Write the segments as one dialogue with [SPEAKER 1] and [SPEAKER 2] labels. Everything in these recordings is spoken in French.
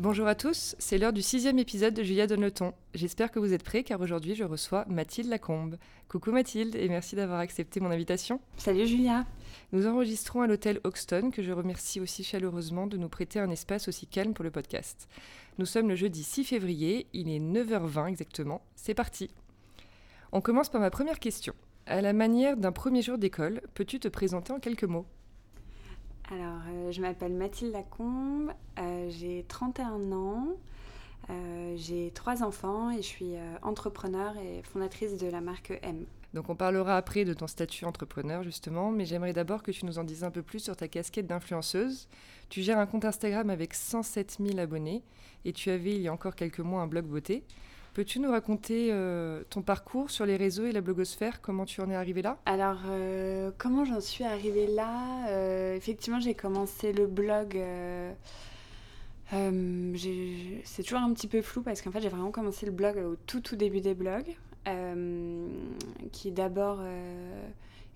[SPEAKER 1] Bonjour à tous, c'est l'heure du sixième épisode de Julia Donne le ton. J'espère que vous êtes prêts car aujourd'hui je reçois Mathilde Lacombe. Coucou Mathilde et merci d'avoir accepté mon invitation.
[SPEAKER 2] Salut Julia.
[SPEAKER 1] Nous enregistrons à l'hôtel Hoxton que je remercie aussi chaleureusement de nous prêter un espace aussi calme pour le podcast. Nous sommes le jeudi 6 février, il est 9h20 exactement. C'est parti. On commence par ma première question. À la manière d'un premier jour d'école, peux-tu te présenter en quelques mots?
[SPEAKER 2] Alors, euh, je m'appelle Mathilde Lacombe, euh, j'ai 31 ans, euh, j'ai trois enfants et je suis entrepreneur et fondatrice de la marque M.
[SPEAKER 1] Donc on parlera après de ton statut entrepreneur justement, mais j'aimerais d'abord que tu nous en dises un peu plus sur ta casquette d'influenceuse. Tu gères un compte Instagram avec 107 000 abonnés et tu avais il y a encore quelques mois un blog beauté. Peux-tu nous raconter euh, ton parcours sur les réseaux et la blogosphère? Comment tu en es arrivée là?
[SPEAKER 2] Alors, euh, comment j'en suis arrivée là? Euh, Effectivement, j'ai commencé le blog. c'est toujours un petit peu flou parce qu'en fait, j'ai vraiment commencé le blog au tout, tout début des blogs. qui d'abord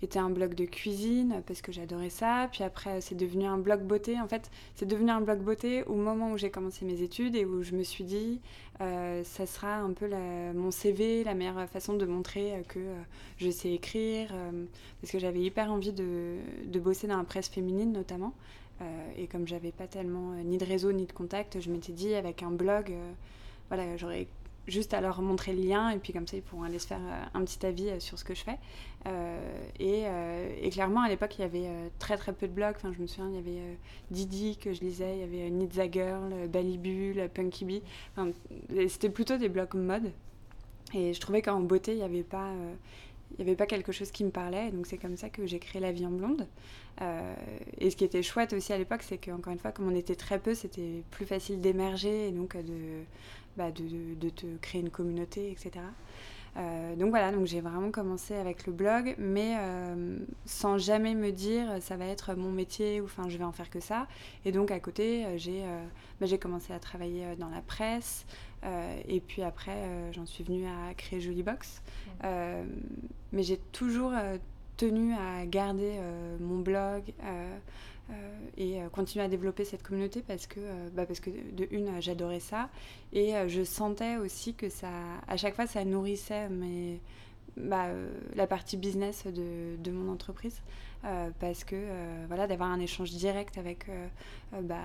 [SPEAKER 2] était un blog de cuisine parce que j'adorais ça. Puis après, c'est devenu un blog beauté. En fait, c'est devenu un blog beauté au moment où j'ai commencé mes études et où je me suis dit, euh, ça sera un peu mon CV, la meilleure façon de montrer que euh, je sais écrire. Euh, parce que j'avais hyper envie de, de, bosser dans la presse féminine notamment. et comme j'avais pas tellement ni de réseau ni de contact, je m'étais dit, avec un blog, voilà, j'aurais juste à leur montrer le lien et puis comme ça ils pourront aller se faire euh, un petit avis euh, sur ce que je fais. Euh, et, clairement à l'époque il y avait très très peu de blogs. Enfin je me souviens il y avait Didi que je lisais, il y avait Nizza Girl, Balibul, Punky Bee. Enfin, C'était plutôt des blogs mode. Et je trouvais qu'en beauté il n'y avait pas il n'y avait pas quelque chose qui me parlait. Donc c'est comme ça que j'ai créé La Vie en Blonde. et ce qui était chouette aussi à l'époque, c'est qu'encore une fois, comme on était très peu, c'était plus facile d'émerger et donc de, bah, de, de, te créer une communauté, etc. Euh, donc voilà, donc j'ai vraiment commencé avec le blog, mais euh, sans jamais me dire ça va être mon métier ou enfin je vais en faire que ça. Et donc à côté, euh, j'ai bah, j'ai commencé à travailler dans la presse, et puis après j'en suis venue à créer Jolie Box. mais j'ai toujours tenu à garder mon blog. Euh, et euh, continuer à développer cette communauté parce que, euh, bah parce que de une, j'adorais ça et je sentais aussi que ça, à chaque fois, ça nourrissait mes, bah, la partie business de, de mon entreprise parce que voilà d'avoir un échange direct avec bah,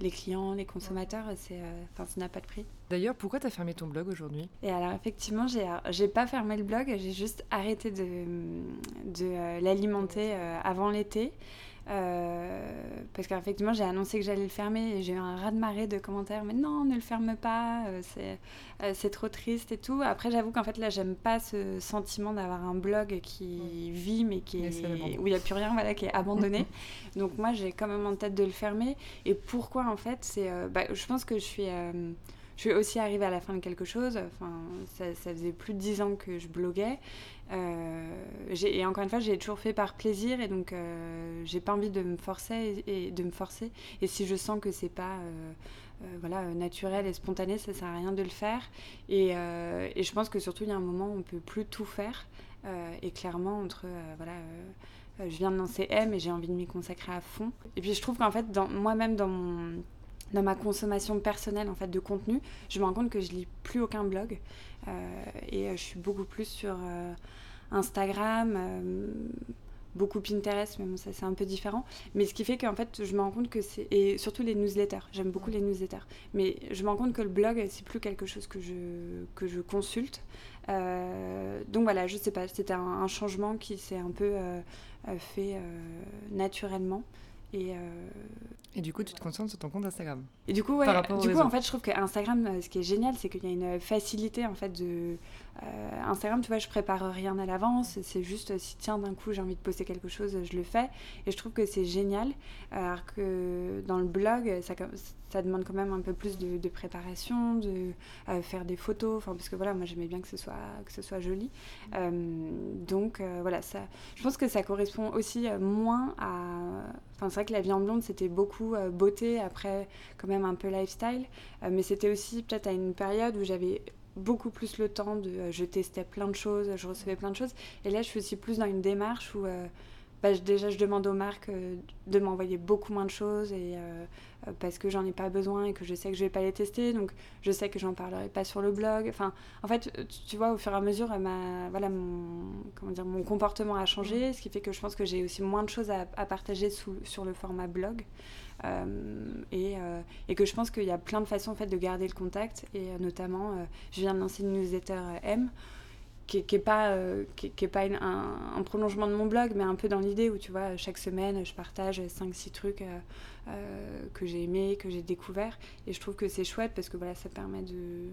[SPEAKER 2] les clients, les consommateurs, c'est, ça n'a pas de prix.
[SPEAKER 1] D'ailleurs, pourquoi tu as fermé ton blog aujourd'hui?
[SPEAKER 2] Et alors effectivement, j'ai, j'ai pas fermé le blog, j'ai juste arrêté de, de l'alimenter avant l'été. Euh, parce qu'effectivement, j'ai annoncé que j'allais le fermer et j'ai eu un raz-de-marée de commentaires. Mais non, ne le ferme pas, euh, euh, c'est trop triste et tout. Après, j'avoue qu'en fait, là, j'aime pas ce sentiment d'avoir un blog qui vit, mais qui est, où il n'y a plus rien, voilà, qui est abandonné. Donc, moi, j'ai quand même en tête de le fermer. Et pourquoi, en fait c'est, bah, Je pense que je suis je suis aussi arrivée à la fin de quelque chose. Enfin, ça, faisait plus de dix ans que je bloguais. Euh, et encore une fois, j'ai toujours fait par plaisir et donc euh, j'ai pas envie de me forcer et, de me forcer. Et si je sens que c'est pas euh, voilà naturel et spontané, ça sert à rien de le faire. Et, et je pense que surtout il y a un moment où on peut plus tout faire. et clairement entre voilà je viens de lancer M et j'ai envie de m'y consacrer à fond. Et puis je trouve qu'en fait, moi-même dans mon dans ma consommation personnelle en fait de contenu, je me rends compte que je lis plus aucun blog euh, et euh, je suis beaucoup plus sur euh, Instagram, beaucoup Pinterest, mais bon, ça c'est un peu différent. Mais ce qui fait qu'en fait, je me rends compte que c'est et surtout les newsletters. J'aime beaucoup les newsletters, mais je me rends compte que le blog c'est plus quelque chose que je que je consulte. donc voilà, je sais pas, c'était un, un, changement qui s'est un peu fait naturellement. Et,
[SPEAKER 1] et du coup, tu te concentres sur ton compte Instagram.
[SPEAKER 2] Et du coup, ouais, du coup, en fait, je trouve que Instagram, ce qui est génial, c'est qu'il y a une facilité en fait de euh, Instagram, tu vois, je prépare rien à l'avance. C'est juste si tiens d'un coup j'ai envie de poster quelque chose, je le fais. Et je trouve que c'est génial. Alors que dans le blog, ça, ça demande quand même un peu plus de, préparation, de euh, faire des photos. Enfin, parce que voilà, moi j'aimais bien que ce soit que ce soit joli. Euh, donc voilà, ça. Je pense que ça correspond aussi moins à. C'est vrai que la vie en blonde c'était beaucoup beauté, après quand même un peu lifestyle, mais c'était aussi peut-être à une période où j'avais beaucoup plus le temps de. Euh, je testais plein de choses, je recevais plein de choses. Et là, je suis aussi plus dans une démarche où. Euh, bah, déjà, je demande aux marques euh, de m'envoyer beaucoup moins de choses et, parce que j'en ai pas besoin et que je sais que je vais pas les tester. Donc, je sais que j'en parlerai pas sur le blog. Enfin, en fait, tu, vois, au fur et à mesure, ma, voilà, mon, comment dire, mon comportement a changé, ce qui fait que je pense que j'ai aussi moins de choses à, partager sous, sur le format blog. Euh, et, euh, et, que je pense qu'il y a plein de façons en fait, de garder le contact. Et euh, notamment, je viens de lancer une newsletter M qui n'est pas, qui, est pas un, prolongement de mon blog, mais un peu dans l'idée où tu vois, chaque semaine, je partage 5-6 trucs que j'ai aimés, que j'ai découverts. Et je trouve que c'est chouette parce que voilà, ça permet de,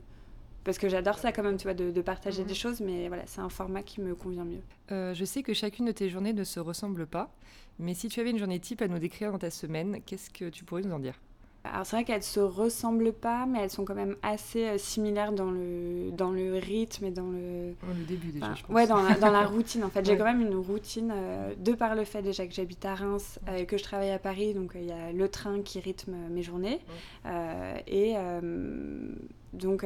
[SPEAKER 2] parce que j'adore ça quand même, tu vois, de, partager des mhm. choses, mais voilà, c'est un format qui me convient mieux.
[SPEAKER 1] Euh, je sais que chacune de tes journées ne se ressemble pas, mais si tu avais une journée type à nous décrire dans ta semaine, qu'est-ce que tu pourrais nous en dire?
[SPEAKER 2] Alors c'est vrai qu'elles se ressemblent pas, mais elles sont quand même assez euh, similaires dans le, dans le rythme et dans le...
[SPEAKER 1] le début déjà, je pense.
[SPEAKER 2] Ouais, dans la, dans la routine en fait. J'ai quand même une routine, euh, de par le fait déjà que j'habite à Reims et que je travaille à Paris, donc il y a le train qui rythme mes journées. et donc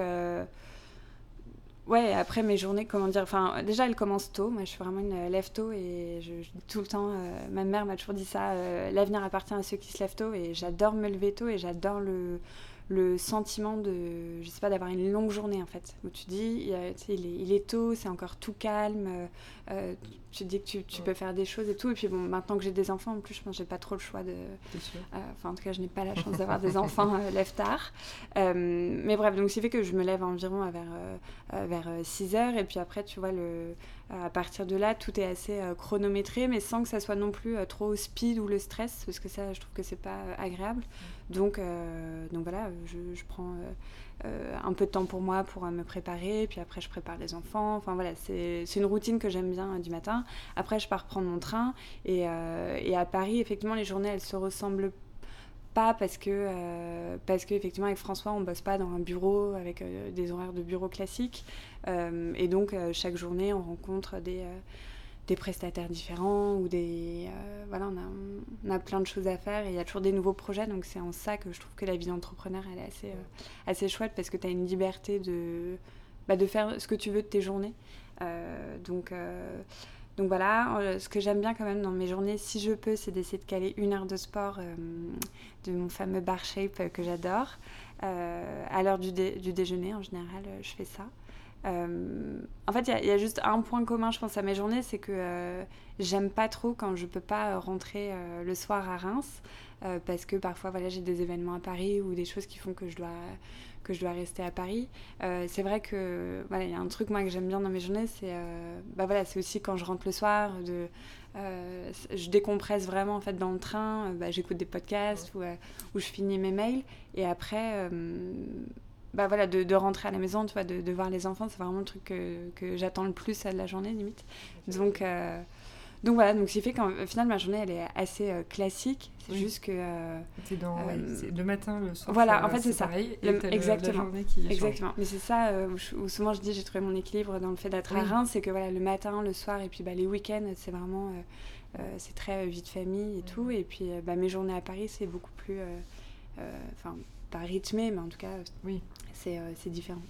[SPEAKER 2] Ouais, après mes journées, comment dire, enfin déjà elles commencent tôt, moi je suis vraiment une lève tôt et je, dis tout le temps, euh, ma mère m'a toujours dit ça, euh, l'avenir appartient à ceux qui se lèvent tôt et j'adore me lever tôt et j'adore le, le sentiment de, je sais pas, d'avoir une longue journée en fait, où tu dis, il, est, il est, tôt, c'est encore tout calme, euh, euh, tu te dis que tu, tu peux faire des choses et tout. Et puis bon, maintenant que j'ai des enfants, en plus, je pense que j'ai pas trop le choix de. Euh, enfin, en tout cas, je n'ai pas la chance d'avoir des enfants lève tard. mais bref, donc c'est fait que je me lève environ vers, vers 6 heures. Et puis après, tu vois, le, à partir de là, tout est assez chronométré, mais sans que ça soit non plus trop au speed ou le stress, parce que ça, je trouve que c'est pas agréable. Donc, donc voilà, je, je prends euh, un peu de temps pour moi pour euh, me préparer, puis après je prépare les enfants. Enfin voilà, c'est une routine que j'aime bien euh, du matin. Après je pars prendre mon train et, et, à Paris, effectivement, les journées elles se ressemblent pas parce que parce qu'effectivement avec François on bosse pas dans un bureau avec des horaires de bureau classiques. Et donc chaque journée on rencontre des prestataires différents ou des euh, voilà on a, on plein de choses à faire et il y a toujours des nouveaux projets. Donc c'est en ça que je trouve que la vie d'entrepreneur elle est assez euh, assez chouette parce que tu as une liberté de bah, de faire ce que tu veux de tes journées. Euh, donc donc voilà, ce que j'aime bien quand même dans mes journées, si je peux, c'est d'essayer de caler une heure de sport de mon fameux bar shape que j'adore. à l'heure du, du, déjeuner, en général, je fais ça. Euh, en fait, il y, a juste un point commun, je pense, à mes journées, c'est que euh, j'aime pas trop quand je peux pas rentrer euh, le soir à Reims, parce que parfois, voilà, j'ai des événements à Paris ou des choses qui font que je dois, que je dois rester à Paris. c'est vrai que, voilà, il y a un truc, moi, que j'aime bien dans mes journées, c'est bah, voilà, c'est aussi quand je rentre le soir, de, je décompresse vraiment, en fait, dans le train, bah, j'écoute des podcasts ou, ou, je finis mes mails, et après bah voilà, de, de, rentrer à la maison, tu vois, de, de voir les enfants, c'est vraiment le truc que, que j'attends le plus à la journée, limite. Donc, euh, donc voilà, donc c'est fait qu'au final, ma journée, elle est assez euh, classique. C'est juste que. Euh,
[SPEAKER 1] c'est dans le matin, le soir.
[SPEAKER 2] Voilà, en fait, c'est ça.
[SPEAKER 1] exactement.
[SPEAKER 2] exactement. Mais c'est ça où, souvent je dis j'ai trouvé mon équilibre dans le fait d'être à Reims, c'est que voilà, le matin, le soir et puis bah, les week-ends, c'est vraiment. c'est très vie de famille et tout. Et puis bah, mes journées à Paris, c'est beaucoup plus. Enfin, pas rythmé, mais en tout cas, oui. Euh, c'est différent.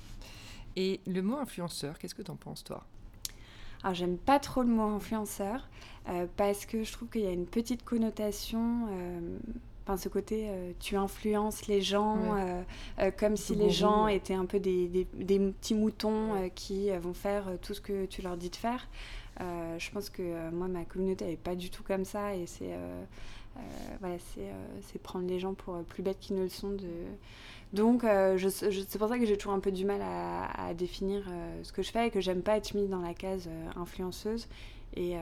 [SPEAKER 1] Et le mot influenceur, qu'est-ce que tu en penses, toi?
[SPEAKER 2] Alors, j'aime pas trop le mot influenceur euh, parce que je trouve qu'il y a une petite connotation. Euh, enfin, ce côté, tu influences les gens comme si les gens étaient un peu des, des, petits moutons qui vont faire tout ce que tu leur dis de faire. je pense que moi, ma communauté, n'est pas du tout comme ça et c'est voilà, c'est prendre les gens pour plus bêtes qu'ils ne le sont de donc, euh, c'est pour ça que j'ai toujours un peu du mal à, définir euh, ce que je fais et que j'aime pas être mise dans la case euh, influenceuse. Et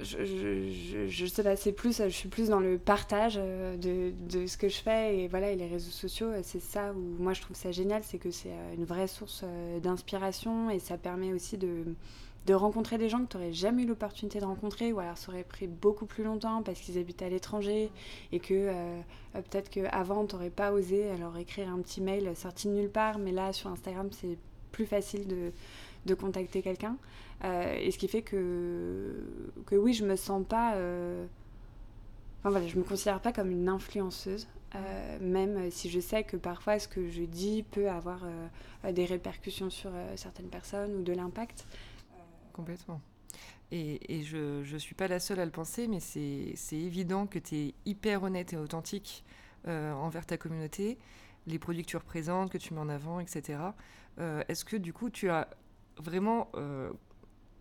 [SPEAKER 2] je, je, sais pas, plus, je suis plus dans le partage euh, de, de, ce que je fais et voilà, et les réseaux sociaux, euh, c'est ça où moi je trouve ça génial, c'est que c'est une vraie source d'inspiration et ça permet aussi de, de rencontrer des gens que tu n'aurais jamais eu l'opportunité de rencontrer ou alors ça aurait pris beaucoup plus longtemps parce qu'ils habitent à l'étranger et que peut-être qu'avant tu n'aurais pas osé alors écrire un petit mail sorti de nulle part, mais là sur Instagram c'est plus facile de, de contacter quelqu'un. Euh, et ce qui fait que, que oui, je me sens pas. Euh, enfin voilà, je me considère pas comme une influenceuse, euh, même si je sais que parfois ce que je dis peut avoir des répercussions sur certaines personnes ou de l'impact.
[SPEAKER 1] Complètement. Et, je ne suis pas la seule à le penser, mais c'est évident que tu es hyper honnête et authentique envers ta communauté, les produits que tu représentes, que tu mets en avant, etc. Est-ce que du coup tu as vraiment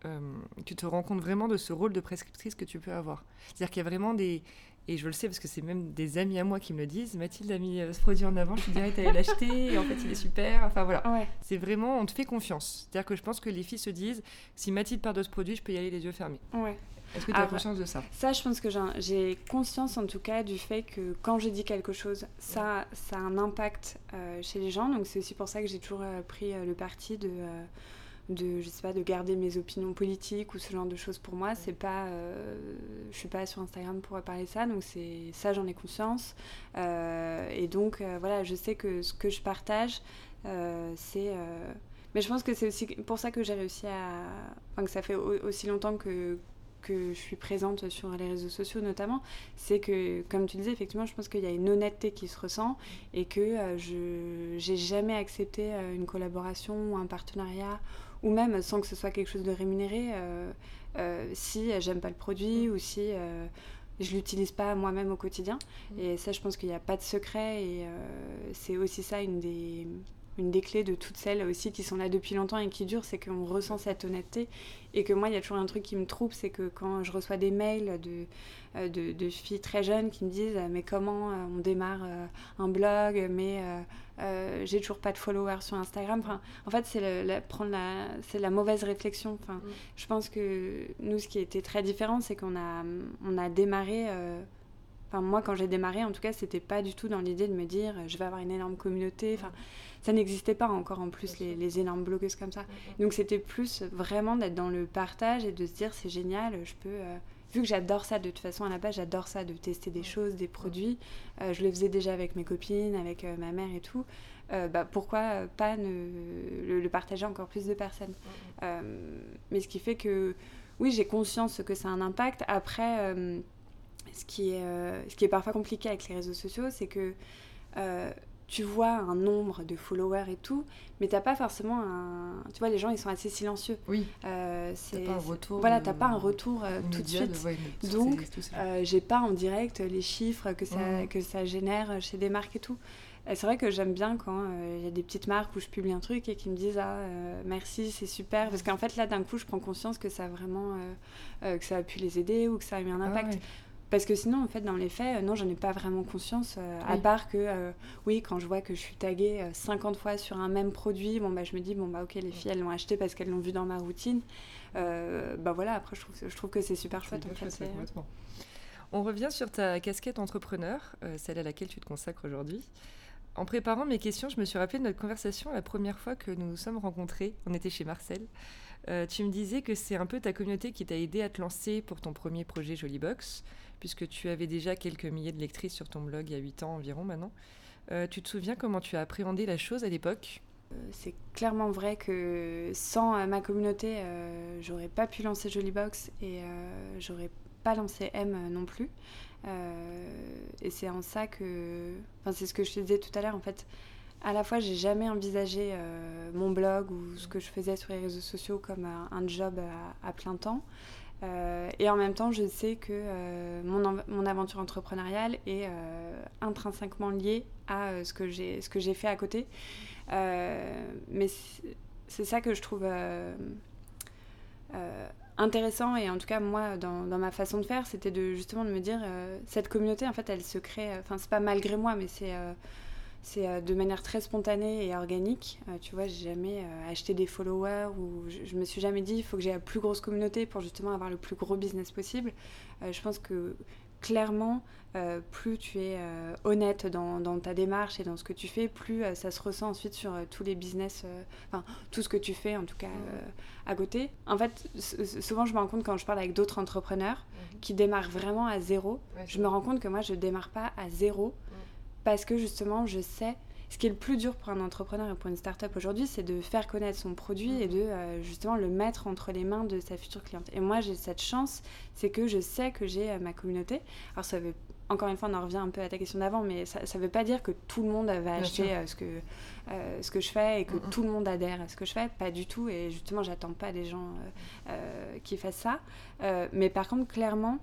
[SPEAKER 1] euh, tu te rends compte vraiment de ce rôle de prescriptrice que tu peux avoir? C'est-à-dire qu'il y a vraiment des... Et je le sais parce que c'est même des amis à moi qui me le disent. Mathilde a mis euh, ce produit en avant, je te dirais, tu allais l'acheter, et en fait, il est super. Enfin voilà. C'est vraiment, on te fait confiance. C'est-à-dire que je pense que les filles se disent, si Mathilde parle de ce produit, je peux y aller les yeux fermés.
[SPEAKER 2] Ouais.
[SPEAKER 1] Est-ce que tu as ah, conscience de ça?
[SPEAKER 2] Ça, je pense que j'ai conscience en tout cas du fait que quand je dis quelque chose, ça, ça a un impact euh, chez les gens. Donc c'est aussi pour ça que j'ai toujours pris le parti de de je sais pas de garder mes opinions politiques ou ce genre de choses pour moi c'est pas euh, je suis pas sur Instagram pour parler ça donc c'est ça j'en ai conscience. Euh, et donc euh, voilà je sais que ce que je partage c'est mais je pense que c'est aussi pour ça que j'ai réussi à enfin que ça fait aussi longtemps que que je suis présente sur les réseaux sociaux notamment, c'est que, comme tu disais, effectivement, je pense qu'il y a une honnêteté qui se ressent et que je j'ai jamais accepté une collaboration ou un partenariat ou même sans que ce soit quelque chose de rémunéré, euh, euh, si j'aime pas le produit ou si euh, je l'utilise pas moi-même au quotidien. Mm. Et ça, je pense qu'il n'y a pas de secret et c'est aussi ça une des une des clés de toutes celles aussi qui sont là depuis longtemps et qui durent, c'est qu'on ressent cette honnêteté. Et que moi, il y a toujours un truc qui me trouble, c'est que quand je reçois des mails de, euh, de, filles très jeunes qui me disent Mais comment euh, on démarre euh, un blog Mais j'ai toujours pas de followers sur Instagram. Enfin, en fait, c'est la, prendre la, c'est la mauvaise réflexion. Enfin, mm. Je pense que nous, ce qui était très différent, c'est qu'on a, on a démarré Enfin, moi, quand j'ai démarré, en tout cas, c'était pas du tout dans l'idée de me dire je vais avoir une énorme communauté. Enfin, ça n'existait pas encore en plus les, énormes blogueuses comme ça. Donc c'était plus vraiment d'être dans le partage et de se dire c'est génial, je peux. Euh, vu que j'adore ça de toute façon à la base, j'adore ça de tester des choses, des produits. Euh, je le faisais déjà avec mes copines, avec euh, ma mère et tout. bah, pourquoi pas ne, le, partager encore plus de personnes Mais ce qui fait que oui, j'ai conscience que ça a un impact. Après, ce, qui est, ce qui est parfois compliqué avec les réseaux sociaux, c'est que tu vois un nombre de followers et tout, mais t'as pas forcément un. Tu vois, les gens ils sont assez silencieux.
[SPEAKER 1] Oui. Euh, c'est pas un retour.
[SPEAKER 2] Voilà, t'as pas un retour euh, tout de suite. Donc, euh, j'ai pas en direct les chiffres que ça, mmh. que ça génère chez des marques et tout. C'est vrai que j'aime bien quand il y a des petites marques où je publie un truc et qui me disent ah merci c'est super parce qu'en fait là d'un coup je prends conscience que ça a vraiment que ça a pu les aider ou que ça a eu un ah impact. Parce que sinon, en fait, dans les faits, euh, non, j'en ai pas vraiment conscience. Euh, à part que, euh, oui, quand je vois que je suis taguée 50 fois sur un même produit, bon, bah, je me dis, bon, bah, ok, les filles, elles l'ont acheté parce qu'elles l'ont vu dans ma routine. bah voilà, après, je trouve, je trouve que c'est super chouette. En fait,
[SPEAKER 1] On revient sur ta casquette entrepreneur, celle à laquelle tu te consacres aujourd'hui. En préparant mes questions, je me suis rappelé de notre conversation la première fois que nous nous sommes rencontrés. On était chez Marcel. tu me disais que c'est un peu ta communauté qui t'a aidé à te lancer pour ton premier projet Jollybox puisque tu avais déjà quelques milliers de lectrices sur ton blog il y a 8 ans environ maintenant. Euh, tu te souviens comment tu as appréhendé la chose à l'époque?
[SPEAKER 2] Euh, c'est clairement vrai que sans euh, ma communauté, j'aurais pas pu lancer Jollybox et j'aurais pas lancé M non plus. et c'est en ça que. Enfin, c'est ce que je te disais tout à l'heure en fait. À la fois, j'ai jamais envisagé mon blog ou ce que je faisais sur les réseaux sociaux comme un, job à, plein temps. Euh, et en même temps, je sais que euh, mon, mon, aventure entrepreneuriale est euh, intrinsèquement liée à ce que j'ai fait à côté. mais c'est ça que je trouve intéressant et en tout cas moi dans, dans ma façon de faire, c'était de justement de me dire cette communauté en fait elle se crée. Enfin c'est pas malgré moi, mais c'est c'est de manière très spontanée et organique. tu vois, j'ai jamais acheté des followers ou je, je, me suis jamais dit il faut que j'ai la plus grosse communauté pour justement avoir le plus gros business possible. je pense que clairement, euh, plus tu es euh, honnête dans, ta démarche et dans ce que tu fais, plus euh, ça se ressent ensuite sur tous les business, enfin tout ce que tu fais en tout cas à côté. En fait, souvent je me rends compte quand je parle avec d'autres entrepreneurs mhm. qui démarrent vraiment à zéro, je me rends compte que moi je démarre pas à zéro parce que justement je sais ce qui est le plus dur pour un entrepreneur et pour une start-up aujourd'hui, c'est de faire connaître son produit et de euh, justement le mettre entre les mains de sa future cliente. Et moi, j'ai cette chance, c'est que je sais que j'ai euh, ma communauté. Alors, ça veut, encore une fois, on en revient un peu à ta question d'avant, mais ça ne veut pas dire que tout le monde va acheter euh, ce, que, ce que je fais et que tout le monde adhère à ce que je fais. Pas du tout. Et justement, j'attends pas des gens qui fassent ça. mais par contre, clairement,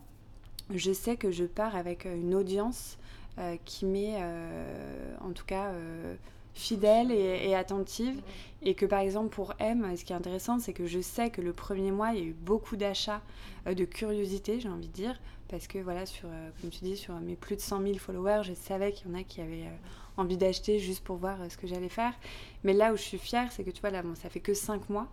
[SPEAKER 2] je sais que je pars avec une audience euh, qui m'est euh, en tout cas euh, fidèle et, attentive. Et que par exemple pour M, ce qui est intéressant, c'est que je sais que le premier mois, il y a eu beaucoup d'achats, de curiosité, j'ai envie de dire. Parce que voilà, sur, comme tu dis, sur mes plus de 100 000 followers, je savais qu'il y en a qui avaient envie d'acheter juste pour voir ce que j'allais faire. Mais là où je suis fière, c'est que tu vois, là, bon, ça fait que 5 mois.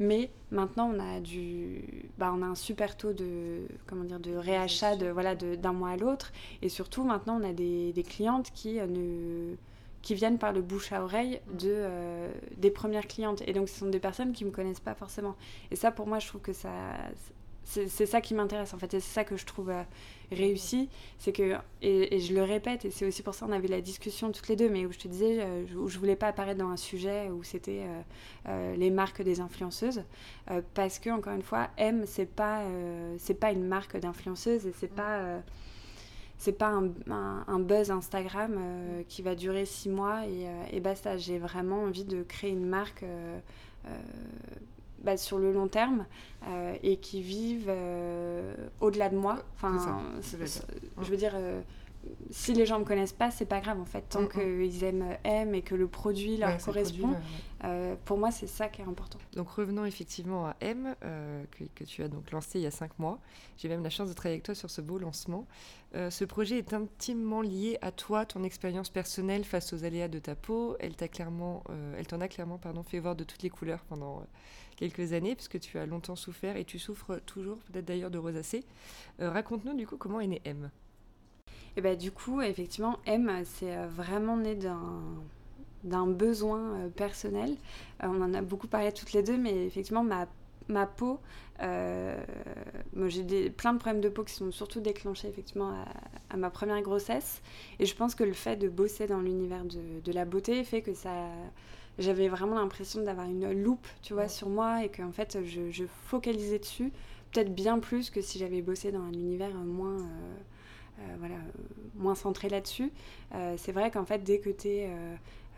[SPEAKER 2] Mais maintenant, on a, du, bah, on a un super taux de, comment dire, de réachat de, voilà, d'un mois à l'autre. Et surtout, maintenant, on a des, clientes qui, euh, ne, qui viennent par le bouche à oreille de, euh, des premières clientes. Et donc, ce sont des personnes qui ne me connaissent pas forcément. Et ça, pour moi, je trouve que ça, c'est ça qui m'intéresse en fait et c'est ça que je trouve euh, réussi. C'est que et, je le répète et c'est aussi pour ça qu'on avait la discussion toutes les deux mais où je te disais euh, où je voulais pas apparaître dans un sujet où c'était euh, les marques des influenceuses parce que encore une fois M c'est pas c'est pas une marque d'influenceuse et c'est pas c'est pas un, buzz Instagram qui va durer six mois et, et basta. J'ai vraiment envie de créer une marque bah, sur le long terme euh, et qui vivent euh, au-delà de moi. Enfin, je veux dire, euh, si les gens me connaissent pas, c'est pas grave en fait. Tant mm, mm. qu'ils aiment, aiment et que le produit leur correspond, pour moi, c'est ça qui est important.
[SPEAKER 1] Donc revenons effectivement à M, que, que, tu as donc lancé il y a cinq mois. J'ai même la chance de travailler avec toi sur ce beau lancement. ce projet est intimement lié à toi, ton expérience personnelle face aux aléas de ta peau. Elle t'a clairement, elle t'en a clairement pardon, fait voir de toutes les couleurs pendant quelques années, puisque tu as longtemps souffert et tu souffres toujours, peut-être d'ailleurs de rosacée. Euh, raconte-nous du coup comment est né M?
[SPEAKER 2] Et ben, du coup, effectivement, M, c'est euh, vraiment né d'un d'un besoin euh, personnel. on en a beaucoup parlé toutes les deux, mais effectivement, ma, ma peau, moi j'ai plein de problèmes de peau qui sont surtout déclenchés effectivement à, ma première grossesse. Et je pense que le fait de bosser dans l'univers de, de, la beauté fait que ça, j'avais vraiment l'impression d'avoir une loupe, tu vois, sur moi et qu'en fait, je, focalisais dessus, peut-être bien plus que si j'avais bossé dans un univers moins, euh, euh, voilà, moins centré là-dessus. Euh, c'est vrai qu'en fait, dès que tu es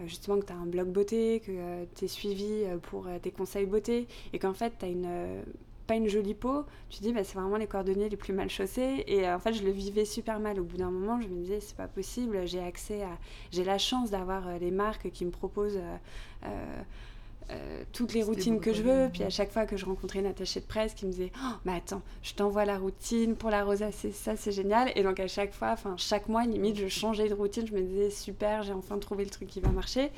[SPEAKER 2] justement que tu as un blog beauté, que tu es suivi pour tes conseils beauté et qu'en fait tu as une pas une jolie peau, tu dis bah, c'est vraiment les cordonniers les plus mal chaussés. Et euh, en fait, je le vivais super mal. Au bout d'un moment, je me disais c'est pas possible. J'ai accès à, j'ai la chance d'avoir euh, les marques qui me proposent euh, euh, toutes les routines que je veux. Puis à chaque fois que je rencontrais une attachée de presse qui me disait oh, mais attends, je t'envoie la routine pour la rosacée, ça c'est génial. Et donc à chaque fois, enfin chaque mois, limite, je changeais de routine. Je me disais Super, j'ai enfin trouvé le truc qui va marcher.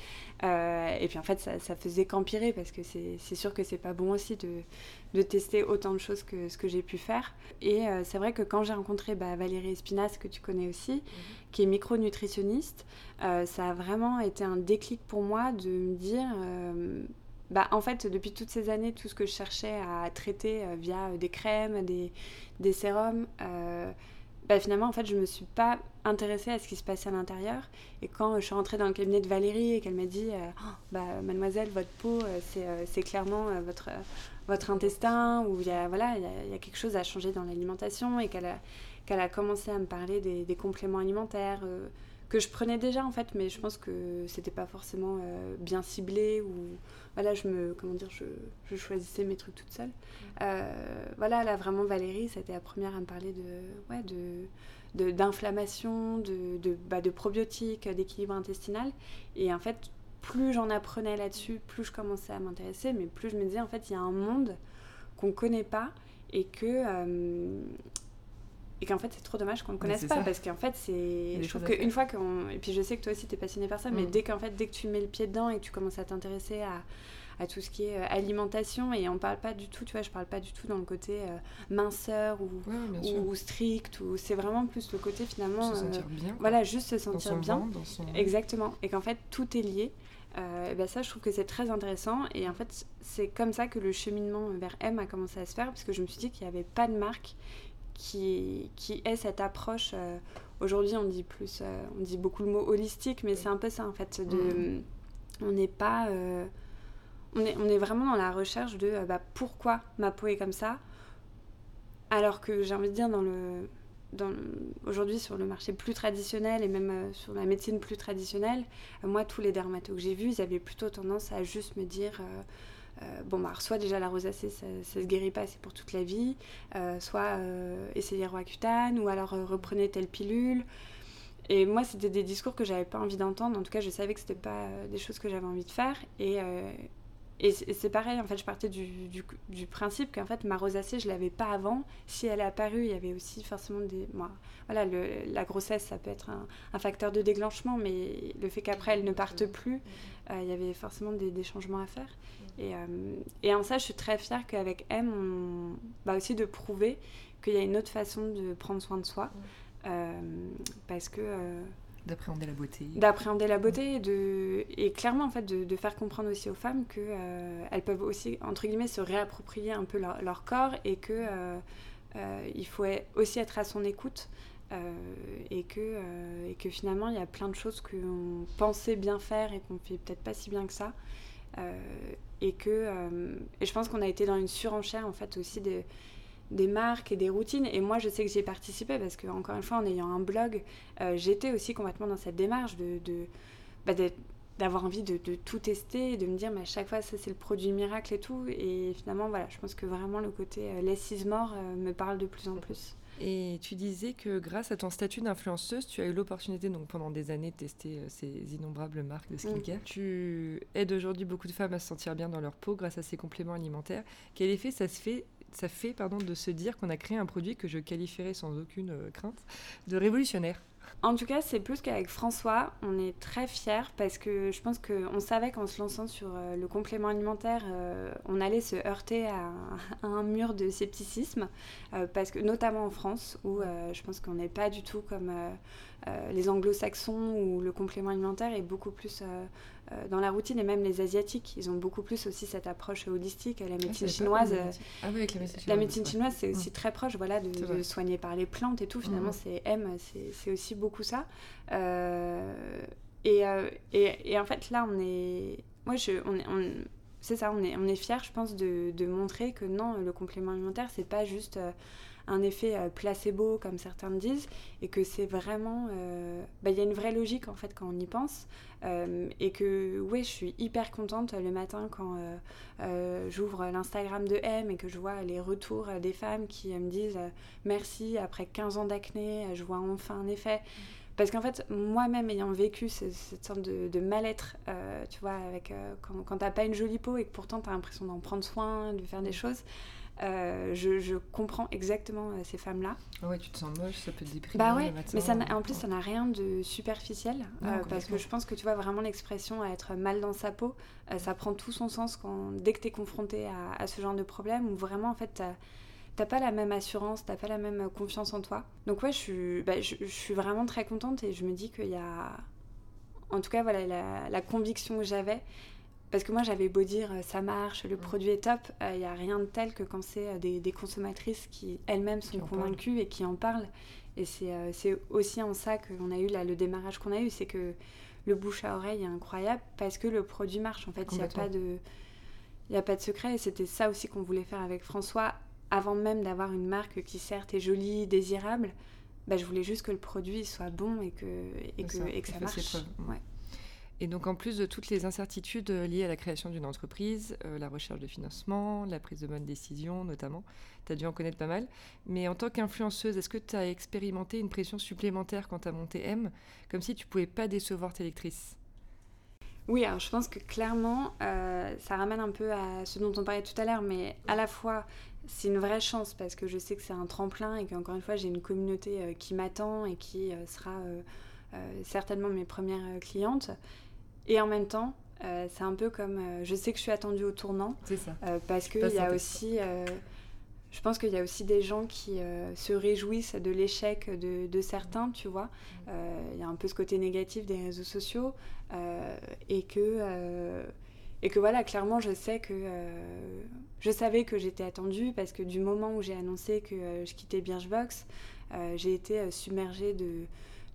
[SPEAKER 2] Euh, et puis en fait, ça, ça faisait qu'empirer parce que c'est sûr que c'est pas bon aussi de, de, tester autant de choses que ce que j'ai pu faire. Et euh, c'est vrai que quand j'ai rencontré bah, Valérie Espinas, que tu connais aussi, mhm. qui est micronutritionniste, ça a vraiment été un déclic pour moi de me dire bah, en fait, depuis toutes ces années, tout ce que je cherchais à traiter euh, via euh, des crèmes, des, des sérums, euh, bah, finalement, en fait, je ne me suis pas intéressée à ce qui se passait à l'intérieur. Et quand je suis rentrée dans le cabinet de Valérie et qu'elle m'a dit oh, bah, Mademoiselle, votre peau, c'est clairement votre, intestin, ou il y, a, y, a, quelque chose à changer dans l'alimentation, et qu'elle a, commencé à me parler des compléments alimentaires que je prenais déjà en fait, mais je pense que c'était pas forcément bien ciblé ou voilà, je me, comment dire, je, choisissais mes trucs toute seule. Euh, voilà, là vraiment Valérie, c'était la première à me parler de, ouais, de, d'inflammation, de, de, bah, de probiotiques, d'équilibre intestinal. Et en fait, plus j'en apprenais là-dessus, plus je commençais à m'intéresser, mais plus je me disais, en fait, il y a un monde qu'on ne connaît pas et que, euh, et qu'en fait c'est trop dommage qu'on ne connaisse pas parce qu'en fait c'est je trouve qu'une fois qu'on et puis je sais que toi aussi tu es passionné par ça mais mm. dès qu'en fait dès que tu mets le pied dedans et que tu commences à t'intéresser à, à tout ce qui est euh, alimentation et on parle pas du tout tu vois je parle pas du tout dans le côté euh, minceur ou, ou, strict ou c'est vraiment plus le côté finalement
[SPEAKER 1] se sentir euh, bien
[SPEAKER 2] voilà juste se sentir bien. exactement. Et qu'en fait tout est lié. Et ben ça je trouve que c'est très intéressant. Et en fait c'est comme ça que le cheminement vers M a commencé à se faire parce que je me suis dit qu'il n'y avait pas de marque qui, qui ait cette approche aujourd'hui on dit plus on dit beaucoup le mot holistique mais c'est un peu ça en fait de mm. on n'est pas on est, vraiment dans la recherche de euh, bah, pourquoi ma peau est comme ça, alors que j'ai envie de dire dans le, aujourd'hui sur le marché plus traditionnel et même euh, sur la médecine plus traditionnelle, euh, moi tous les dermatos que j'ai vus, ils avaient plutôt tendance à juste me dire bon bah soit déjà la rosacée ça, ça se guérit pas c'est pour toute la vie, soit essayez Roaccutane ou alors reprenez telle pilule. Et moi, c'était des discours que j'avais pas envie d'entendre. En tout cas, je savais que c'était pas des choses que j'avais envie de faire. Et, et c'est pareil, en fait, je partais du, du, principe qu'en fait, ma rosacée, je l'avais pas avant. Si elle est apparue, il y avait aussi forcément des... Moi, voilà, le, la grossesse, ça peut être un, facteur de déclenchement, mais le fait qu'après, elle ne parte plus, euh, il y avait forcément des, des changements à faire. Et, euh, et, en ça, je suis très fière qu'avec M, on... Bah aussi de prouver qu'il y a une autre façon de prendre soin de soi. Euh, parce que
[SPEAKER 1] D'appréhender la beauté.
[SPEAKER 2] D'appréhender la beauté et, clairement en fait de, faire comprendre aussi aux femmes qu'elles euh, elles peuvent aussi entre guillemets se réapproprier un peu leur, corps et que euh, euh, il faut aussi être à son écoute et, que, et que finalement il y a plein de choses qu'on pensait bien faire et qu'on fait peut-être pas si bien que ça et que et je pense qu'on a été dans une surenchère en fait aussi de des marques et des routines. Et moi, je sais que j'y ai participé parce que, encore une fois, en ayant un blog, euh, j'étais aussi complètement dans cette démarche de, de bah, d'avoir envie de, tout tester et de me dire, mais à chaque fois, ça, c'est le produit miracle et tout. Et finalement, voilà, je pense que vraiment le côté euh, less is more euh, me parle de plus en plus.
[SPEAKER 1] Et tu disais que grâce à ton statut d'influenceuse, tu as eu l'opportunité donc pendant des années de tester ces innombrables marques de skincare. Mm. Tu aides aujourd'hui beaucoup de femmes à se sentir bien dans leur peau grâce à ces compléments alimentaires. Quel effet ça se fait ça fait pardon, de se dire qu'on a créé un produit que je qualifierais sans aucune euh, crainte de révolutionnaire.
[SPEAKER 2] En tout cas, c'est plus qu'avec François, on est très fiers parce que je pense qu'on savait qu'en se lançant sur euh, le complément alimentaire, euh, on allait se heurter à, un mur de scepticisme, parce que notamment en France, où je pense qu'on n'est pas du tout comme les anglo-saxons, où le complément alimentaire est beaucoup plus dans la routine et même les asiatiques ils ont beaucoup plus aussi cette approche holistique la médecine chinoise
[SPEAKER 1] ah oui, avec la médecine,
[SPEAKER 2] la médecine chinoise c'est aussi très proche voilà de, soigner par les plantes et tout finalement c'est M c'est aussi beaucoup ça. Euh, et, euh, et, et, en fait là on est moi je on, on c'est ça on est on est fier je pense de, de, montrer que non le complément alimentaire c'est pas juste un effet euh, placebo, comme certains le disent, et que c'est vraiment... Euh, bah, il y a une vraie logique, en fait, quand on y pense, euh, et que, ouais, je suis hyper contente le matin quand j'ouvre l'Instagram de M et que je vois les retours des femmes qui me disent merci, après 15 ans d'acné, je vois enfin un effet. Parce qu'en fait, moi-même ayant vécu cette, sorte de, mal-être, tu vois, avec, quand, quand t'as pas une jolie peau et que pourtant t'as l'impression d'en prendre soin, de faire des choses, euh, je, comprends exactement euh, ces femmes-là.
[SPEAKER 1] Ah ouais, tu te sens moche, ça peut te déprimer.
[SPEAKER 2] Bah ouais, mais ça en plus, ça n'a rien de superficiel. Euh, parce que je pense que tu vois vraiment l'expression à être mal dans sa peau, ça prend tout son sens quand, dès que tu es confronté à, ce genre de problème, où vraiment, en fait, t'as pas la même assurance, t'as pas la même confiance en toi. Donc ouais, je suis, bah, je, suis vraiment très contente et je me dis qu'il y a... En tout cas, voilà, la, la conviction que j'avais, parce que moi, j'avais beau dire euh, ça marche, le produit est top, il euh, n'y a rien de tel que quand c'est euh, des, consommatrices qui elles-mêmes sont convaincues et qui en parlent. Et c'est aussi en ça qu'on a eu là, le démarrage qu'on a eu, c'est que le bouche à oreille est incroyable parce que le produit marche. En fait, il n'y a pas de. Il a pas de secret et c'était ça aussi qu'on voulait faire avec François avant même d'avoir une marque qui certes est jolie, désirable. Bah, je voulais juste que le produit soit bon et que, et que, et que ça marche.
[SPEAKER 1] Et donc en plus de toutes les incertitudes euh, liées à la création d'une entreprise, euh, la recherche de financement, la prise de bonnes décisions notamment, tu as dû en connaître pas mal. Mais en tant qu'influenceuse, est-ce que tu as expérimenté une pression supplémentaire quand tu as monté M, comme si tu pouvais pas décevoir tes lectrices?
[SPEAKER 2] Oui, alors je pense que clairement, ça ramène un peu à ce dont on parlait tout à l'heure, mais à la fois c'est une vraie chance parce que je sais que c'est un tremplin et qu'encore une fois j'ai une communauté qui m'attend et qui sera certainement mes premières clientes. Et en même temps, c'est un peu comme je sais que je suis attendue au tournant.
[SPEAKER 1] C'est ça.
[SPEAKER 2] parce qu'il y a aussi je pense qu'il y a aussi des gens qui euh, se réjouissent de l'échec de, certains, tu vois. Euh, il y a un peu ce côté négatif des réseaux sociaux euh, et que et que voilà, clairement, je sais que je savais que j'étais attendue parce que du moment où j'ai annoncé que je quittais Birchbox, j'ai été submergée de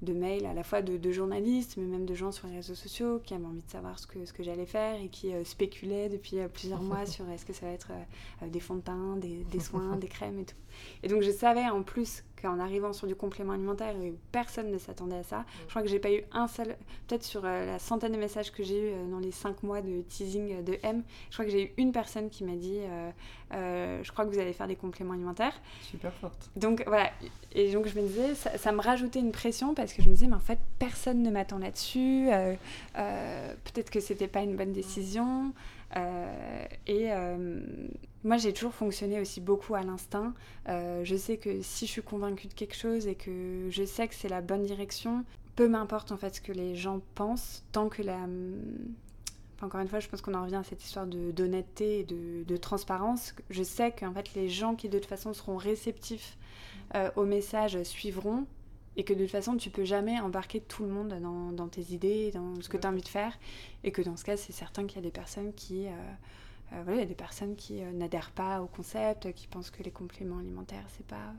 [SPEAKER 2] de mails à la fois de, journalistes, mais même de gens sur les réseaux sociaux qui avaient envie de savoir ce que, ce que j'allais faire et qui euh, spéculaient depuis euh, plusieurs mois sur est-ce que ça va être euh, des fonds de teint, des, des soins, des crèmes et tout. Et donc je savais en plus qu'en arrivant sur du complément alimentaire, personne ne s'attendait à ça. Je crois que j'ai pas eu un seul, peut-être sur la centaine de messages que j'ai eu dans les cinq mois de teasing de M, je crois que j'ai eu une personne qui m'a dit je crois que vous allez faire des compléments alimentaires.
[SPEAKER 1] Super forte.
[SPEAKER 2] Donc voilà, et donc je me disais, ça, me rajoutait une pression parce que je me disais, mais en fait, personne ne m'attend là-dessus. Euh, euh, peut-être que c'était pas une bonne décision. Euh, et moi, j'ai toujours fonctionné aussi beaucoup à l'instinct. je sais que si je suis convaincue de quelque chose et que je sais que c'est la bonne direction, peu m'importe en fait ce que les gens pensent, tant que la. encore une fois, je pense qu'on en revient à cette histoire d'honnêteté et de, de, transparence. Je sais qu'en fait, les gens qui de toute façon seront réceptifs euh, au message suivront et que de toute façon tu peux jamais embarquer tout le monde dans, tes idées, dans ce que tu as envie de faire et que dans ce cas c'est certain qu'il y a des personnes qui euh, euh, voilà, il y a des personnes qui n'adhèrent pas au concept, qui pensent que les compléments alimentaires c'est pas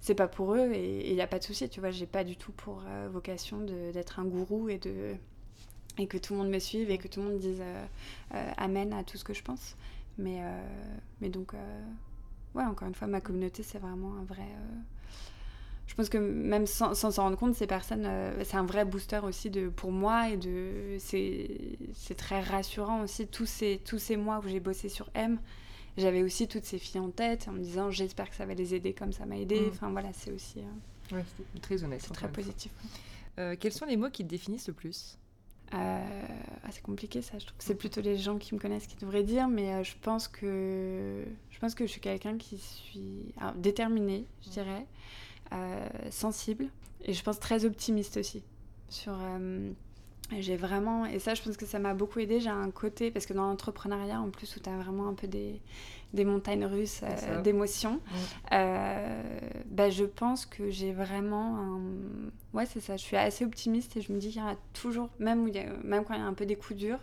[SPEAKER 2] c'est pas pour eux et il n'y a pas de souci, tu vois, j'ai pas du tout pour vocation d'être un gourou et de et que tout le monde me suive et que tout le monde dise amen à tout ce que je pense. Mais mais donc ouais, encore une fois, ma communauté, c'est vraiment un vrai. Euh, je pense que même sans s'en rendre compte, ces personnes, euh, c'est un vrai booster aussi de, pour moi et de, c'est très rassurant aussi. Tous ces, tous ces mois où j'ai bossé sur M, j'avais aussi toutes ces filles en tête en me disant j'espère que ça va les aider comme ça m'a aidé. Mm. Enfin voilà, c'est aussi.
[SPEAKER 1] Euh, ouais, très honnête.
[SPEAKER 2] C'est très positif.
[SPEAKER 1] quels sont les mots qui te définissent le plus?
[SPEAKER 2] Euh, ah, c'est compliqué ça, je trouve que c'est plutôt les gens qui me connaissent qui devraient dire, mais euh, je pense que je pense que je suis quelqu'un qui suis déterminé, je dirais, euh, sensible, et je pense très optimiste aussi. Sur, j'ai vraiment, et ça je pense que ça m'a beaucoup aidé, j'ai un côté, parce que dans l'entrepreneuriat en plus où tu as vraiment un peu des, des montagnes russes d'émotions, bah, je pense que j'ai vraiment un ouais, c'est ça. Je suis assez optimiste et je me dis qu'il y a toujours, même, même quand il y a un peu des coups durs,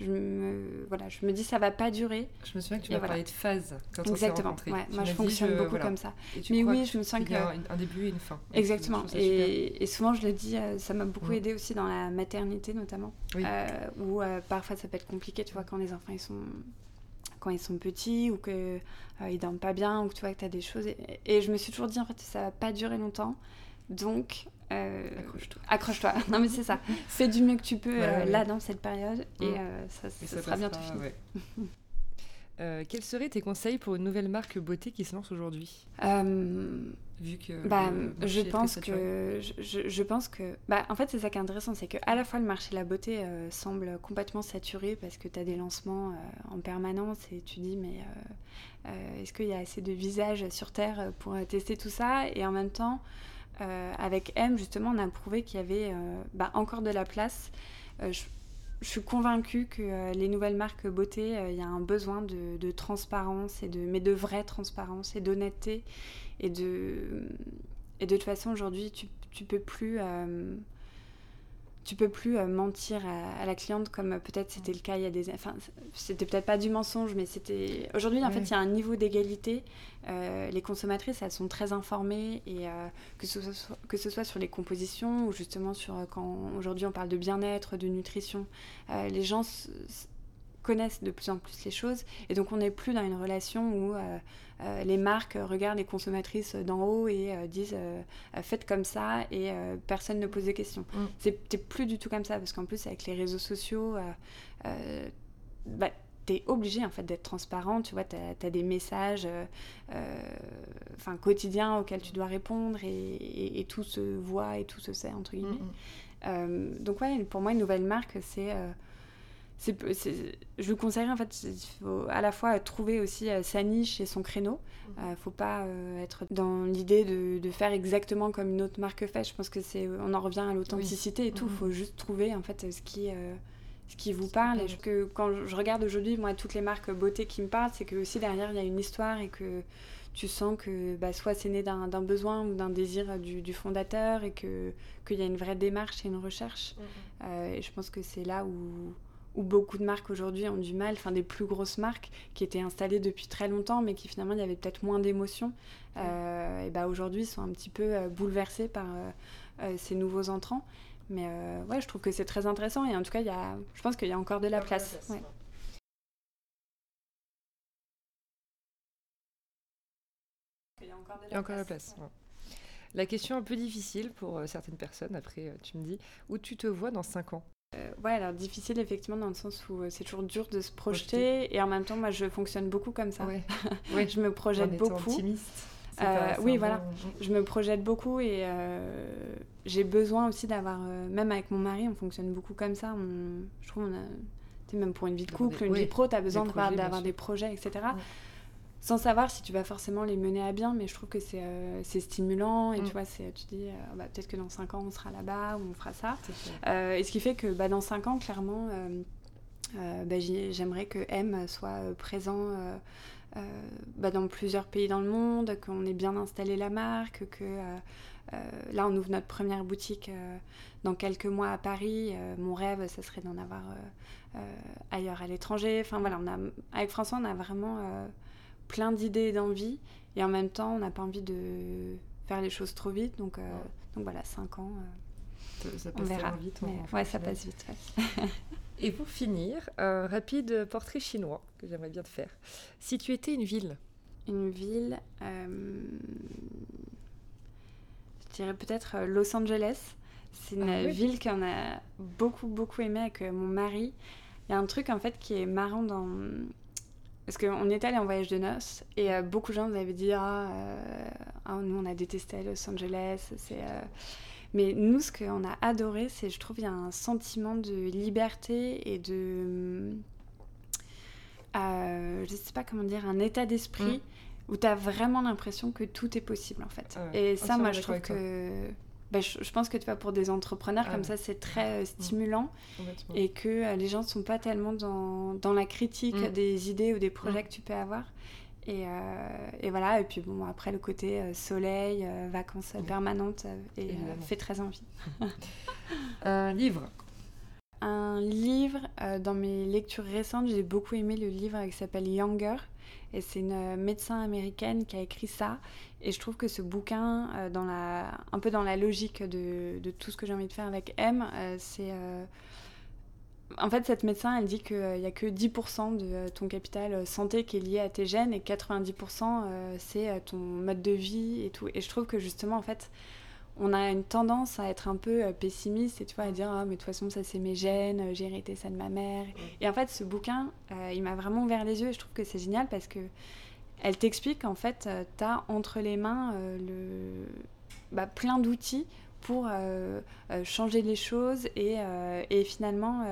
[SPEAKER 2] je me, voilà, je me dis ça va pas durer.
[SPEAKER 1] Je me souviens que tu m'as parlé de phase quand
[SPEAKER 2] Exactement.
[SPEAKER 1] on
[SPEAKER 2] Ouais, moi, je fonctionne beaucoup comme ça. Mais oui, je me sens
[SPEAKER 1] qu'il y a un début et une fin.
[SPEAKER 2] Exactement. Et, et, souvent, je le dis, euh, ça m'a beaucoup mm. aidé aussi dans la maternité notamment, euh, où euh, parfois ça peut être compliqué, tu vois, quand les enfants ils sont quand ils sont petits ou que ils dorment pas bien ou que tu vois que tu as des choses. Et, et, je me suis toujours dit en fait ça va pas durer longtemps. Donc
[SPEAKER 1] euh,
[SPEAKER 2] accroche-toi. non, mais c'est ça. Fais du mieux que tu peux euh, là dans cette période et mm. euh, ça, sera bientôt fini.
[SPEAKER 1] quels seraient tes conseils pour une nouvelle marque beauté qui se lance aujourd'hui?
[SPEAKER 2] Vu que bah, je pense que je, je, pense que bah, en fait c'est ça qui est intéressant c'est que à la fois le marché de la beauté semble complètement saturé parce que tu as des lancements en permanence et tu dis mais est-ce qu'il y a assez de visages sur terre pour tester tout ça? Et en même temps avec M, justement, on a prouvé qu'il y avait euh, bah, encore de la place. Euh, je, suis convaincue que les nouvelles marques beauté, il y a un besoin de, transparence, et de, mais de vraie transparence et d'honnêteté. Et de, et de toute façon, aujourd'hui, tu, tu peux plus tu peux plus euh, mentir à, la cliente comme euh, peut-être c'était le cas il y a des enfin c'était peut-être pas du mensonge mais c'était aujourd'hui en fait il y a un niveau d'égalité euh, les consommatrices elles sont très informées et que ce soit que ce soit sur les compositions ou justement sur quand aujourd'hui on parle de bien-être de nutrition les gens connaissent de plus en plus les choses et donc on n'est plus dans une relation où euh, les marques regardent les consommatrices d'en haut et euh, disent euh, faites comme ça et personne ne pose de questions. Mm. C'est plus du tout comme ça parce qu'en plus avec les réseaux sociaux, bah, tu es obligé en fait d'être transparent, tu vois, tu as, des messages enfin quotidiens auxquels tu dois répondre et, tout se voit et tout se sait entre guillemets. Mm, mm. donc ouais, pour moi une nouvelle marque c'est je vous conseillerais en fait, il faut à la fois trouver aussi euh, sa niche et son créneau. Il mhm. ne faut pas être dans l'idée de, faire exactement comme une autre marque fait. Je pense que c'est, on en revient à l'authenticité et tout. Il mhm. faut juste trouver en fait ce qui, ce qui vous parle. Et que quand je regarde aujourd'hui, moi, toutes les marques beauté qui me parlent, c'est que aussi derrière il y a une histoire et que tu sens que bah, soit c'est né d'un besoin ou d'un désir du, fondateur et qu'il y a une vraie démarche et une recherche. Mhm. Euh, et je pense que c'est là où, où, beaucoup de marques aujourd'hui ont du mal, enfin des plus grosses marques qui étaient installées depuis très longtemps mais qui finalement il y avait peut-être moins d'émotions, euh, et bah, aujourd'hui sont un petit peu euh, bouleversées par ces nouveaux entrants. Mais ouais, je trouve que c'est très intéressant et en tout cas, y a, je pense qu'il y a encore de la place.
[SPEAKER 1] Il y a encore la place. La question un peu difficile pour euh, certaines personnes, après euh, tu me dis, où tu te vois dans 5 ans?
[SPEAKER 2] Euh, ouais, alors difficile effectivement dans le sens où c'est toujours dur de se projeter et en même temps moi je fonctionne beaucoup comme ça. Ouais. je me projette beaucoup. Optimiste. oui, voilà. Je me projette beaucoup et j'ai besoin aussi d'avoir, même avec mon mari, on fonctionne beaucoup comme ça. je trouve, on a, même pour une vie de couple, une vie pro, tu as besoin d'avoir des projets, etc sans savoir si tu vas forcément les mener à bien, mais je trouve que c'est euh, stimulant et tu mm. vois, tu dis euh, bah, peut-être que dans 5 ans on sera là-bas ou on fera ça. Euh, et ce qui fait que bah, dans 5 ans, clairement, bah, j'aimerais que M soit présent dans plusieurs pays dans le monde, qu'on ait bien installé la marque, que là on ouvre notre première boutique dans quelques mois à Paris. mon rêve, ce serait d'en avoir ailleurs à l'étranger. Enfin voilà, on a, avec François, on a vraiment plein d'idées et d'envies. Et en même temps, on n'a pas envie de faire les choses trop vite. Donc, euh, donc voilà, 5 ans. Euh, ça, passe on verra. vite. ouais, ça passe vite.
[SPEAKER 1] et pour finir, un rapide portrait chinois que j'aimerais bien te faire. Si tu étais une ville
[SPEAKER 2] Une ville. Euh, je dirais peut-être Los Angeles. C'est une ah ville qu'on a beaucoup, beaucoup aimé avec mon mari. Il y a un truc en fait qui est marrant dans, parce qu'on est allé en voyage de noces et euh, beaucoup de gens nous avaient dit ah, euh, ah, nous on a détesté Los Angeles. C'est, euh, Mais nous, ce qu'on a adoré, c'est je trouve il y a un sentiment de liberté et de. je sais pas comment dire, un état d'esprit mm. où tu as vraiment l'impression que tout est possible en fait. Et ça, moi je trouve que. Bah, je, pense que tu vois, pour des entrepreneurs ah comme ça, c'est très euh, stimulant et que euh, les gens ne sont pas tellement dans, dans la critique mm. des idées ou des projets mm. que tu peux avoir. Et, euh, et, voilà, et puis bon, après le côté soleil, vacances permanentes, et, fait très envie.
[SPEAKER 1] Un livre
[SPEAKER 2] Un livre, dans mes lectures récentes, j'ai beaucoup aimé le livre qui s'appelle Younger. Et c'est une médecin américaine qui a écrit ça. Et je trouve que ce bouquin, euh, un peu dans la logique de, de tout ce que j'ai envie de faire avec M, euh, c'est... Euh, en fait, cette médecin, elle dit qu'il n'y a que 10% de ton capital santé qui est lié à tes gènes et 90% c'est ton mode de vie et tout. Et je trouve que justement, en fait, on a une tendance à être un peu pessimiste et tu vois, à dire ah, mais de toute façon, ça c'est mes gènes, j'ai hérité ça de ma mère. Et en fait, ce bouquin, il m'a vraiment ouvert les yeux et je trouve que c'est génial parce que elle t'explique qu'en fait, euh, tu as entre les mains euh, le... Bah, plein d'outils pour euh, changer les choses et, et finalement,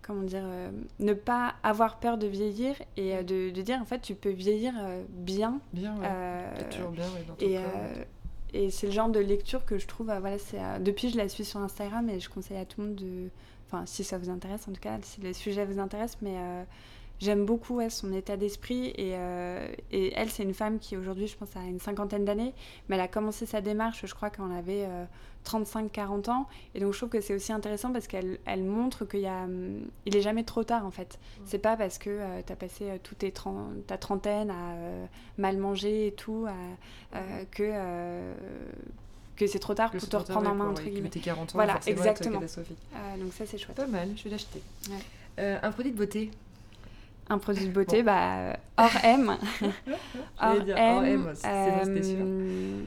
[SPEAKER 2] comment dire, ne pas avoir peur de vieillir et de, de, dire en fait, tu peux vieillir bien.
[SPEAKER 1] Bien, ouais. toujours bien, dans ton
[SPEAKER 2] et, et c'est le genre de lecture que je trouve, voilà, c'est depuis je la suis sur Instagram et je conseille à tout le monde de, enfin si ça vous intéresse en tout cas, si le sujet vous intéresse, mais J'aime beaucoup son état d'esprit et, euh, et elle, c'est une femme qui aujourd'hui, je pense, a une cinquantaine d'années, mais elle a commencé sa démarche, je crois, quand elle avait 35-40 euh, ans. Et donc, je trouve que c'est aussi intéressant parce qu'elle elle montre qu'il hum, il est jamais trop tard, en fait. Mm. C'est pas parce que euh, tu as passé toute tes ta trentaine à mal manger et tout, que que c'est trop tard pour te reprendre en main, entre guillemets.
[SPEAKER 1] tes 40 ans,
[SPEAKER 2] voilà, exactement. donc ça, c'est chouette.
[SPEAKER 1] Pas mal, je vais l'acheter. un produit de beauté
[SPEAKER 2] un produit de beauté, bah, hors M.
[SPEAKER 1] hors, dire, M, hors M, c'est
[SPEAKER 2] euh,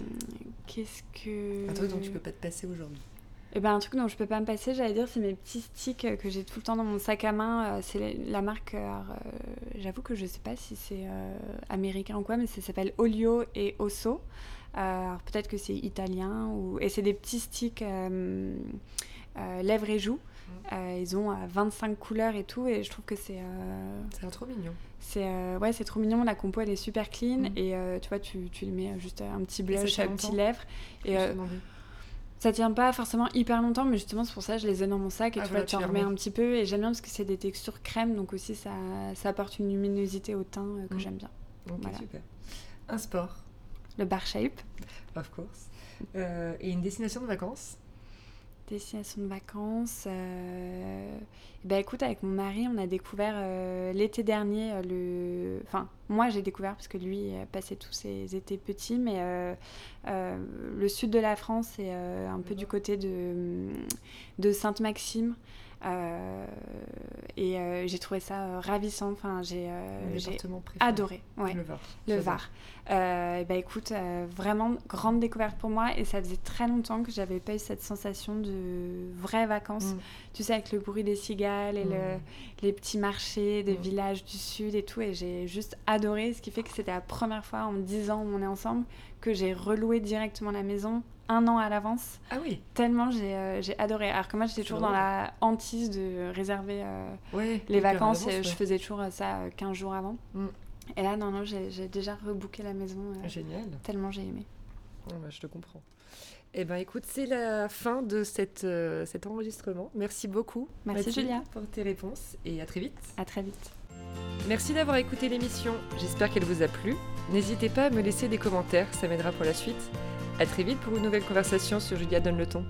[SPEAKER 2] Qu'est-ce que.
[SPEAKER 1] Un truc dont tu peux pas te passer aujourd'hui.
[SPEAKER 2] Eh ben, un truc dont je peux pas me passer, j'allais dire, c'est mes petits sticks que j'ai tout le temps dans mon sac à main. Euh, c'est la marque, euh, j'avoue que je sais pas si c'est américain ou quoi, mais ça s'appelle Olio et Osso. alors peut-être que c'est italien. Ou... Et c'est des petits sticks lèvres et joues. Euh, ils ont 25 couleurs et tout, et je trouve que c'est.
[SPEAKER 1] c'est trop mignon.
[SPEAKER 2] C'est ouais, c'est trop mignon. La compo elle est super clean mm. et tu vois, tu, tu mets juste un petit blush, un petit lèvre et ça tient pas forcément hyper longtemps, mais justement, c'est pour ça que je les ai dans mon sac et ah, tu vois, tu en remets un petit peu. Et j'aime bien parce que c'est des textures crème, donc aussi ça, ça apporte une luminosité au teint que mm. j'aime bien.
[SPEAKER 1] Ok, super. Un sport
[SPEAKER 2] Le bar shape.
[SPEAKER 1] Of course. Euh, et une destination de vacances
[SPEAKER 2] Destination de vacances. Euh... Ben écoute, avec mon mari, on a découvert euh, l'été dernier euh, le. Enfin, moi j'ai découvert parce que lui passé tous ses étés petits, mais le sud de la France et un peu du côté de, de Sainte-Maxime. Euh, et euh, j'ai trouvé ça euh, ravissant. Enfin, j'ai adoré. Ouais.
[SPEAKER 1] Le Var.
[SPEAKER 2] Le Var. et bah écoute, vraiment grande découverte pour moi. Et ça faisait très longtemps que j'avais pas eu cette sensation de vraies vacances. Mm. Tu sais, avec le bruit des cigales et le, mm. les petits marchés des mm. villages du sud et tout. Et j'ai juste adoré. Ce qui fait que c'était la première fois en 10 ans où on est ensemble que j'ai reloué directement la maison un an à l'avance.
[SPEAKER 1] Ah oui
[SPEAKER 2] Tellement j'ai euh, adoré. Alors que moi, j'étais toujours dans la hantise de réserver euh, les vacances. Je faisais toujours ça 15 euh, jours avant. Mm. Et là, non, non, j'ai déjà rebooké la maison.
[SPEAKER 1] Génial.
[SPEAKER 2] Tellement j'ai aimé.
[SPEAKER 1] Oh, bah, je te comprends. Eh bien, écoute, c'est la fin de cette, cet enregistrement. Merci beaucoup.
[SPEAKER 2] Merci Julia.
[SPEAKER 1] Pour tes réponses et à très vite.
[SPEAKER 2] À très vite.
[SPEAKER 1] Merci d'avoir écouté l'émission. J'espère qu'elle vous a plu. N'hésitez pas à me laisser des commentaires, ça m'aidera pour la suite. A très vite pour une nouvelle conversation sur Julia Donne le ton.